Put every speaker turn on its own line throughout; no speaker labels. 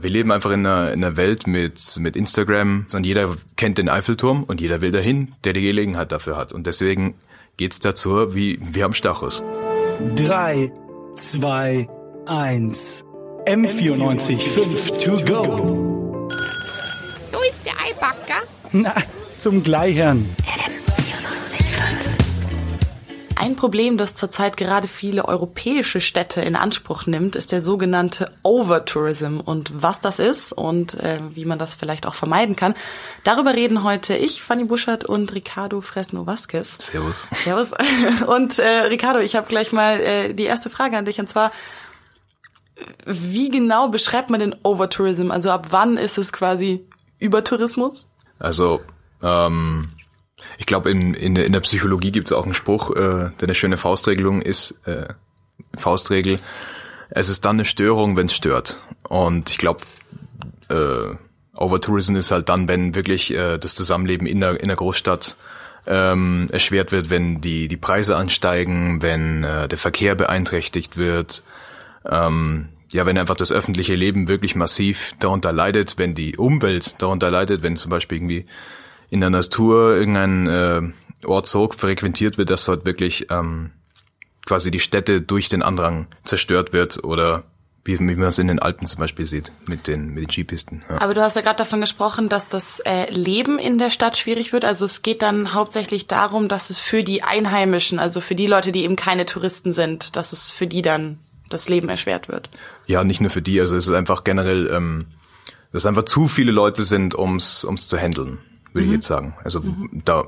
Wir leben einfach in einer, in einer Welt mit, mit Instagram und jeder kennt den Eiffelturm und jeder will dahin, der die Gelegenheit dafür hat. Und deswegen geht's dazu wie wir am Stachus.
Drei, zwei, eins. M94 5 to go.
So ist der Eibacker.
Na, zum Gleichern.
Ein Problem, das zurzeit gerade viele europäische Städte in Anspruch nimmt, ist der sogenannte Overtourism. Und was das ist und äh, wie man das vielleicht auch vermeiden kann, darüber reden heute ich, Fanny Buschert und Ricardo Fresno Vasquez.
Servus.
Servus. Und äh, Ricardo, ich habe gleich mal äh, die erste Frage an dich und zwar, wie genau beschreibt man den Overtourism? Also ab wann ist es quasi Übertourismus?
Also, ähm, ich glaube, in, in, in der Psychologie gibt es auch einen Spruch, äh, der eine schöne Faustregelung ist, äh, Faustregel. Es ist dann eine Störung, wenn es stört. Und ich glaube, äh, Overtourism ist halt dann, wenn wirklich äh, das Zusammenleben in der, in der Großstadt ähm, erschwert wird, wenn die, die Preise ansteigen, wenn äh, der Verkehr beeinträchtigt wird, ähm, ja, wenn einfach das öffentliche Leben wirklich massiv darunter leidet, wenn die Umwelt darunter leidet, wenn zum Beispiel irgendwie in der Natur irgendein äh, Ort so frequentiert wird, dass dort wirklich ähm, quasi die Städte durch den Andrang zerstört wird oder wie, wie man es in den Alpen zum Beispiel sieht mit den mit den Skipisten. Ja.
Aber du hast ja gerade davon gesprochen, dass das äh, Leben in der Stadt schwierig wird. Also es geht dann hauptsächlich darum, dass es für die Einheimischen, also für die Leute, die eben keine Touristen sind, dass es für die dann das Leben erschwert wird.
Ja, nicht nur für die, also es ist einfach generell, ähm, dass einfach zu viele Leute sind, ums ums zu handeln, würde ich jetzt sagen. Also da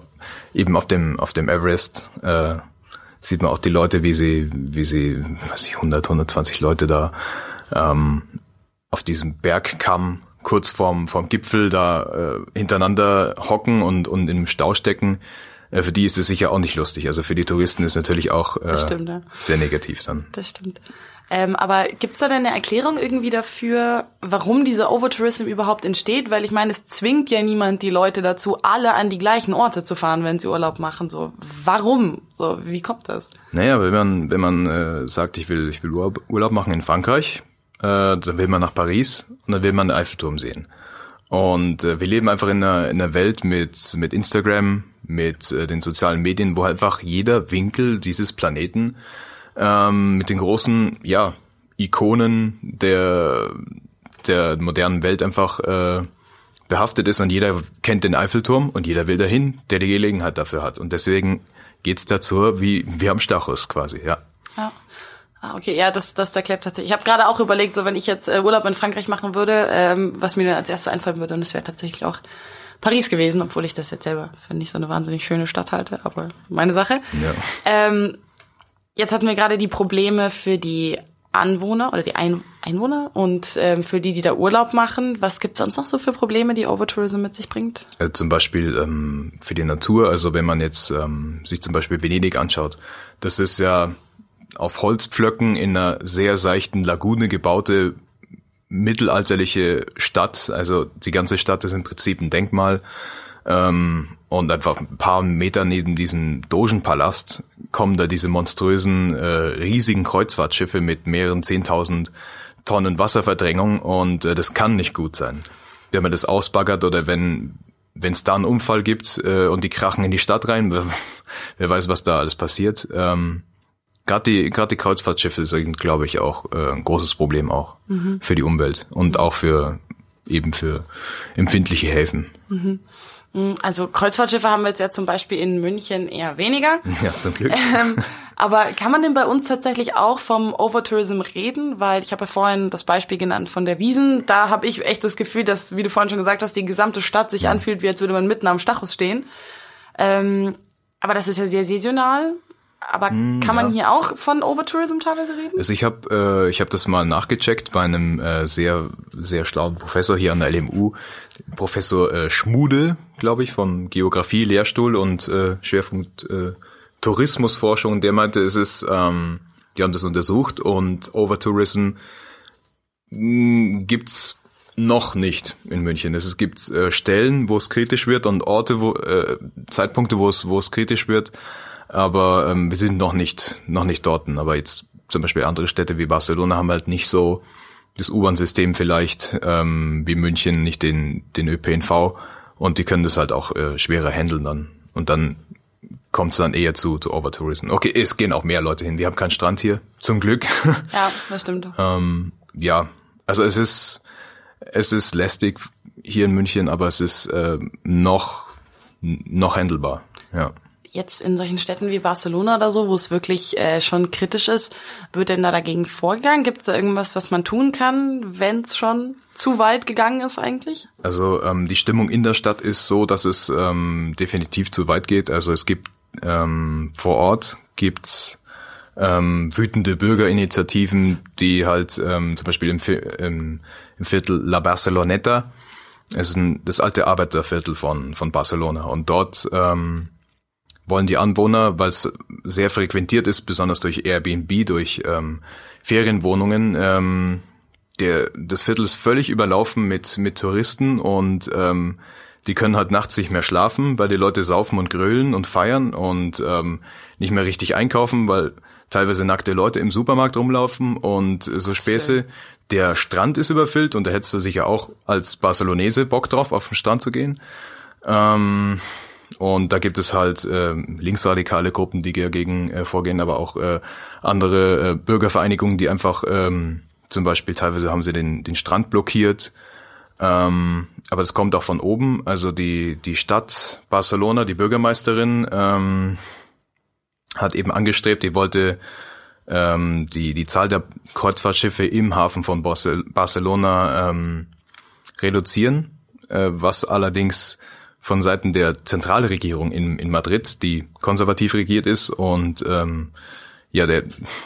eben auf dem auf dem Everest äh, sieht man auch die Leute, wie sie wie sie, weiß ich, 100, 120 Leute da ähm, auf diesem Bergkamm kurz vorm vorm Gipfel da äh, hintereinander hocken und und in einem Stau stecken. Äh, für die ist es sicher auch nicht lustig. Also für die Touristen ist natürlich auch äh,
stimmt, ja.
sehr negativ dann.
Das stimmt. Ähm, aber gibt's da denn eine Erklärung irgendwie dafür, warum dieser Overtourism überhaupt entsteht? Weil ich meine, es zwingt ja niemand die Leute dazu, alle an die gleichen Orte zu fahren, wenn sie Urlaub machen. So, warum? So, wie kommt das?
Naja, wenn man, wenn man äh, sagt, ich will, ich will Urlaub, machen in Frankreich, äh, dann will man nach Paris und dann will man den Eiffelturm sehen. Und äh, wir leben einfach in einer, in einer Welt mit, mit Instagram, mit äh, den sozialen Medien, wo einfach jeder Winkel dieses Planeten ähm, mit den großen, ja, Ikonen der, der modernen Welt einfach äh, behaftet ist und jeder kennt den Eiffelturm und jeder will dahin, der die Gelegenheit dafür hat. Und deswegen geht's dazu wie wir am Stachus quasi, ja.
Ja. Ah, okay, ja, das, das erklärt tatsächlich. Ich habe gerade auch überlegt, so wenn ich jetzt äh, Urlaub in Frankreich machen würde, ähm, was mir dann als erstes einfallen würde, und es wäre tatsächlich auch Paris gewesen, obwohl ich das jetzt selber für nicht so eine wahnsinnig schöne Stadt halte, aber meine Sache.
Ja.
Ähm, jetzt hatten wir gerade die Probleme für die Anwohner oder die Ein Einwohner und ähm, für die, die da Urlaub machen. Was gibt's sonst noch so für Probleme, die Overtourism mit sich bringt?
Äh, zum Beispiel ähm, für die Natur, also wenn man jetzt ähm, sich zum Beispiel Venedig anschaut, das ist ja auf Holzpflöcken in einer sehr seichten Lagune gebaute mittelalterliche Stadt. Also die ganze Stadt ist im Prinzip ein Denkmal. Ähm, und einfach ein paar Meter neben diesem Dogenpalast kommen da diese monströsen, äh, riesigen Kreuzfahrtschiffe mit mehreren zehntausend Tonnen Wasserverdrängung und äh, das kann nicht gut sein. Wenn man das ausbaggert oder wenn wenn es da einen Unfall gibt äh, und die krachen in die Stadt rein, wer, weiß, was da alles passiert. Ähm, Gerade die, gerade die Kreuzfahrtschiffe sind, glaube ich, auch äh, ein großes Problem auch für die Umwelt und auch für eben für empfindliche Häfen.
Also Kreuzfahrtschiffe haben wir jetzt ja zum Beispiel in München eher weniger.
Ja, zum Glück.
Ähm, aber kann man denn bei uns tatsächlich auch vom Overtourism reden? Weil ich habe ja vorhin das Beispiel genannt von der Wiesen. Da habe ich echt das Gefühl, dass, wie du vorhin schon gesagt hast, die gesamte Stadt sich anfühlt, wie als würde man mitten am Stachus stehen. Ähm, aber das ist ja sehr saisonal. Aber kann man
ja.
hier auch von Overtourism teilweise reden?
Also ich habe äh, ich habe das mal nachgecheckt bei einem äh, sehr sehr schlauen Professor hier an der LMU, Professor äh, Schmude, glaube ich, vom Geografie Lehrstuhl und äh, Schwerpunkt äh, Tourismusforschung. Der meinte, es ist ähm, die haben das untersucht und Overtourism mh, gibt's noch nicht in München. Es gibt äh, Stellen, wo es kritisch wird und Orte, wo äh, Zeitpunkte, wo es wo es kritisch wird. Aber ähm, wir sind noch nicht noch nicht dort. Aber jetzt zum Beispiel andere Städte wie Barcelona haben halt nicht so das U-Bahn-System vielleicht ähm, wie München, nicht den, den ÖPNV und die können das halt auch äh, schwerer handeln dann. Und dann kommt es dann eher zu, zu Overtourism. Okay, es gehen auch mehr Leute hin. Wir haben keinen Strand hier, zum Glück.
Ja, das stimmt.
ähm, ja, also es ist, es ist lästig hier in München, aber es ist äh, noch, noch handelbar. Ja.
Jetzt in solchen Städten wie Barcelona oder so, wo es wirklich äh, schon kritisch ist, wird denn da dagegen vorgegangen? Gibt es da irgendwas, was man tun kann, wenn es schon zu weit gegangen ist eigentlich?
Also ähm, die Stimmung in der Stadt ist so, dass es ähm, definitiv zu weit geht. Also es gibt ähm, vor Ort gibt's ähm, wütende Bürgerinitiativen, die halt ähm, zum Beispiel im, im, im Viertel La Barceloneta, es ist ein, das alte Arbeiterviertel von, von Barcelona und dort ähm, wollen die Anwohner, weil es sehr frequentiert ist, besonders durch Airbnb, durch ähm, Ferienwohnungen, ähm, der, das Viertel ist völlig überlaufen mit, mit Touristen und ähm, die können halt nachts nicht mehr schlafen, weil die Leute saufen und grölen und feiern und ähm, nicht mehr richtig einkaufen, weil teilweise nackte Leute im Supermarkt rumlaufen und so Späße. Der Strand ist überfüllt und da hättest du sicher auch als Barcelonese Bock drauf, auf den Strand zu gehen. Ähm, und da gibt es halt äh, linksradikale Gruppen, die dagegen äh, vorgehen, aber auch äh, andere äh, Bürgervereinigungen, die einfach ähm, zum Beispiel teilweise haben sie den, den Strand blockiert. Ähm, aber das kommt auch von oben. Also die, die Stadt Barcelona, die Bürgermeisterin, ähm, hat eben angestrebt, die wollte ähm, die, die Zahl der Kreuzfahrtschiffe im Hafen von Barcelona ähm, reduzieren, äh, was allerdings von Seiten der Zentralregierung in, in Madrid, die konservativ regiert ist und ähm, ja, der,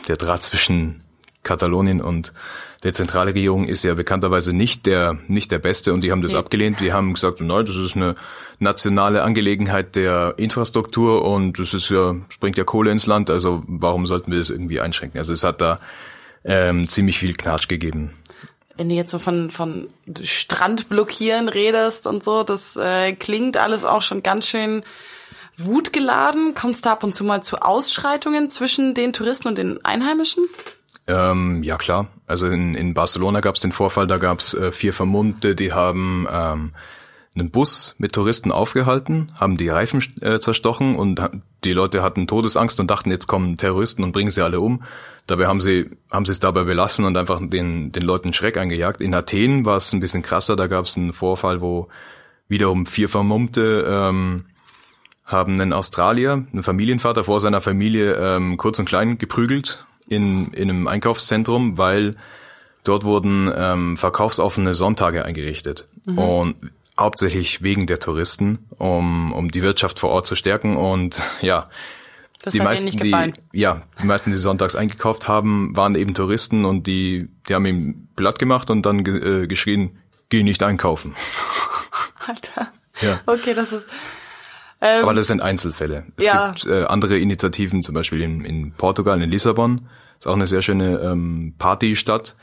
der Draht zwischen Katalonien und der Zentralregierung ist ja bekannterweise nicht der nicht der beste und die haben das nee. abgelehnt. Die haben gesagt, nein, das ist eine nationale Angelegenheit der Infrastruktur und das ist ja es bringt ja Kohle ins Land, also warum sollten wir das irgendwie einschränken? Also es hat da ähm, ziemlich viel Knatsch gegeben
wenn du jetzt so von, von Strand blockieren redest und so, das äh, klingt alles auch schon ganz schön wutgeladen. Kommt es da ab und zu mal zu Ausschreitungen zwischen den Touristen und den Einheimischen?
Ähm, ja klar. Also in, in Barcelona gab es den Vorfall, da gab es äh, vier Vermummte, die haben ähm, einen Bus mit Touristen aufgehalten, haben die Reifen äh, zerstochen und die Leute hatten Todesangst und dachten, jetzt kommen Terroristen und bringen sie alle um. Dabei haben sie haben sie es dabei belassen und einfach den den Leuten Schreck eingejagt. In Athen war es ein bisschen krasser, da gab es einen Vorfall, wo wiederum vier Vermummte ähm, haben einen Australier, einen Familienvater vor seiner Familie ähm, kurz und klein geprügelt in in einem Einkaufszentrum, weil dort wurden ähm, verkaufsoffene Sonntage eingerichtet. Mhm. Und hauptsächlich wegen der Touristen, um, um die Wirtschaft vor Ort zu stärken und ja.
Das die meisten,
die, ja, die meisten, die sonntags eingekauft haben, waren eben Touristen und die, die haben ihm Blatt gemacht und dann äh, geschrien, geh nicht einkaufen.
Alter. Ja. Okay, das ist,
ähm, Aber das sind Einzelfälle. Es ja. gibt äh, andere Initiativen, zum Beispiel in, in Portugal, in Lissabon. Ist auch eine sehr schöne ähm, Partystadt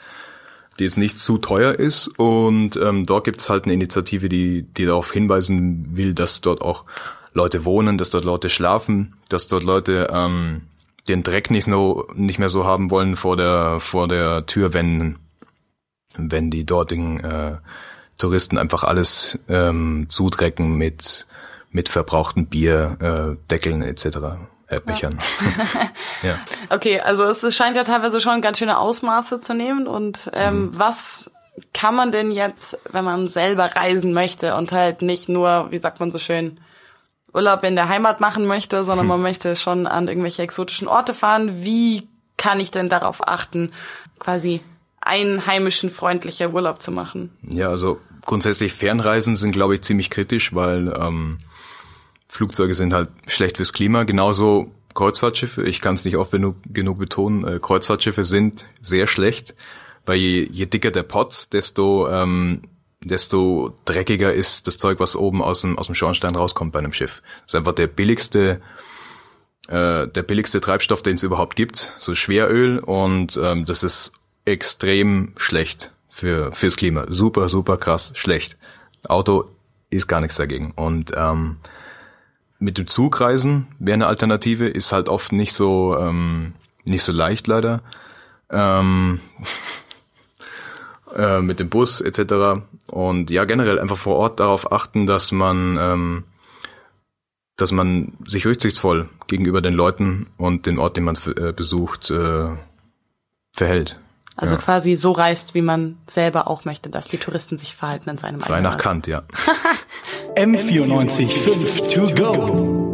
die jetzt nicht zu teuer ist. Und ähm, dort gibt es halt eine Initiative, die, die darauf hinweisen will, dass dort auch Leute wohnen, dass dort Leute schlafen, dass dort Leute ähm, den Dreck nicht, so, nicht mehr so haben wollen vor der, vor der Tür, wenn, wenn die dortigen äh, Touristen einfach alles ähm, zudrecken mit, mit verbrauchten Bier, äh, Deckeln etc. Bechern.
Ja. ja. Okay, also es scheint ja teilweise schon ganz schöne Ausmaße zu nehmen. Und ähm, mhm. was kann man denn jetzt, wenn man selber reisen möchte und halt nicht nur, wie sagt man so schön, Urlaub in der Heimat machen möchte, sondern hm. man möchte schon an irgendwelche exotischen Orte fahren. Wie kann ich denn darauf achten, quasi einheimischen freundlicher Urlaub zu machen?
Ja, also grundsätzlich Fernreisen sind, glaube ich, ziemlich kritisch, weil ähm, Flugzeuge sind halt schlecht fürs Klima. Genauso Kreuzfahrtschiffe. Ich kann es nicht oft genug, genug betonen. Äh, Kreuzfahrtschiffe sind sehr schlecht, weil je, je dicker der Pott, desto ähm, desto dreckiger ist das Zeug, was oben aus dem, aus dem Schornstein rauskommt bei einem Schiff. Das ist einfach der billigste, äh, der billigste Treibstoff, den es überhaupt gibt, so Schweröl und ähm, das ist extrem schlecht für fürs Klima. Super, super krass schlecht. Auto ist gar nichts dagegen und ähm, mit dem Zug reisen wäre eine Alternative, ist halt oft nicht so ähm, nicht so leicht leider. Ähm, äh, mit dem Bus etc. Und ja, generell einfach vor Ort darauf achten, dass man, ähm, dass man sich rücksichtsvoll gegenüber den Leuten und dem Ort, den man äh, besucht, äh, verhält.
Also
Ja.
quasi so reist, wie man selber auch möchte, dass die Touristen sich verhalten in seinem
Frei
eigenen
nach. Kant, ja.
M94 5 to go.